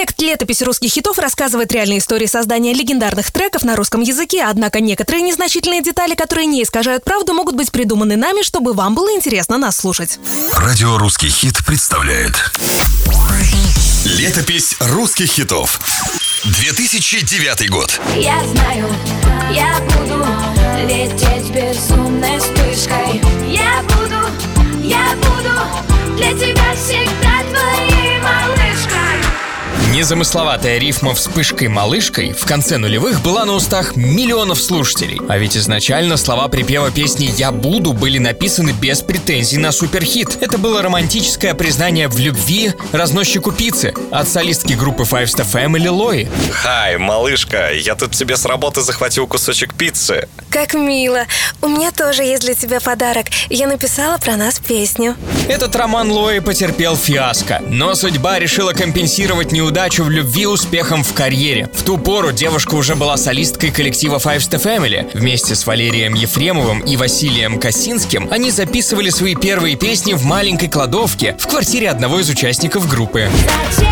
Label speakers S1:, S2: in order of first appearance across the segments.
S1: Проект «Летопись русских хитов» рассказывает реальные истории создания легендарных треков на русском языке, однако некоторые незначительные детали, которые не искажают правду, могут быть придуманы нами, чтобы вам было интересно нас слушать.
S2: Радио «Русский хит» представляет. Летопись русских хитов 2009 год.
S3: Я знаю, я буду лететь безумной вспышкой. Я
S4: Незамысловатая рифма вспышкой-малышкой в конце нулевых была на устах миллионов слушателей. А ведь изначально слова припева песни «Я буду» были написаны без претензий на суперхит. Это было романтическое признание в любви разносчику пиццы от солистки группы Five Star Family Лои.
S5: Хай, малышка, я тут тебе с работы захватил кусочек пиццы.
S1: Как мило. У меня тоже есть для тебя подарок. Я написала про нас песню.
S4: Этот роман Лои потерпел фиаско, но судьба решила компенсировать неудачу в любви успехом в карьере. В ту пору девушка уже была солисткой коллектива Five Star Family. Вместе с Валерием Ефремовым и Василием Косинским они записывали свои первые песни в маленькой кладовке в квартире одного из участников группы.
S3: Зачем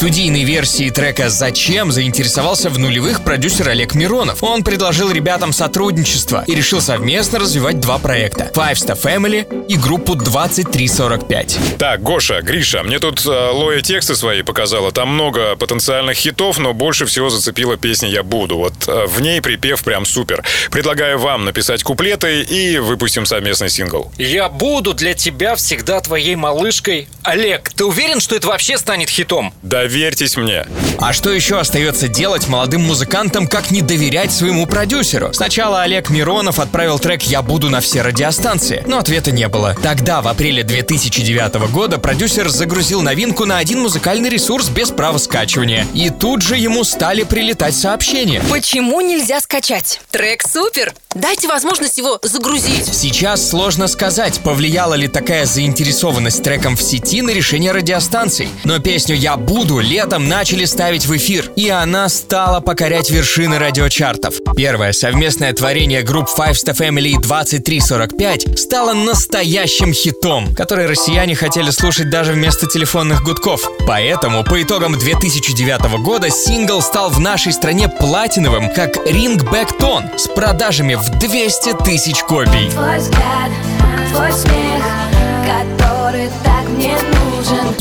S4: Студийной версией трека «Зачем» заинтересовался в нулевых продюсер Олег Миронов. Он предложил ребятам сотрудничество и решил совместно развивать два проекта – Five Star Family и группу 2345.
S6: Так, Гоша, Гриша, мне тут э, Лоя тексты свои показала. Там много потенциальных хитов, но больше всего зацепила песня «Я буду». Вот э, в ней припев прям супер. Предлагаю вам написать куплеты и выпустим совместный сингл.
S7: Я буду для тебя всегда твоей малышкой. Олег, ты уверен, что это вообще станет хитом?
S6: Доверьтесь мне.
S4: А что еще остается делать молодым музыкантам, как не доверять своему продюсеру? Сначала Олег Миронов отправил трек «Я буду» на все радиостанции, но ответа не было. Тогда, в апреле 2009 года, продюсер загрузил новинку на один музыкальный ресурс без права скачивания. И тут же ему стали прилетать сообщения.
S1: Почему нельзя скачать? Трек супер. Дайте возможность его загрузить.
S4: Сейчас сложно сказать, повлияла ли такая заинтересованность треком в сети на решение радиостанций. Но песню «Я буду» летом начали ставить в эфир, и она стала покорять вершины радиочартов. Первое совместное творение групп Five Star Family и 2345 стало настоящим хитом, который россияне хотели слушать даже вместо телефонных гудков. Поэтому по итогам 2009 года сингл стал в нашей стране платиновым, как Ring Back Tone, с продажами в 200 тысяч копий.
S3: Твой взгляд, твой смех, который так мне нужен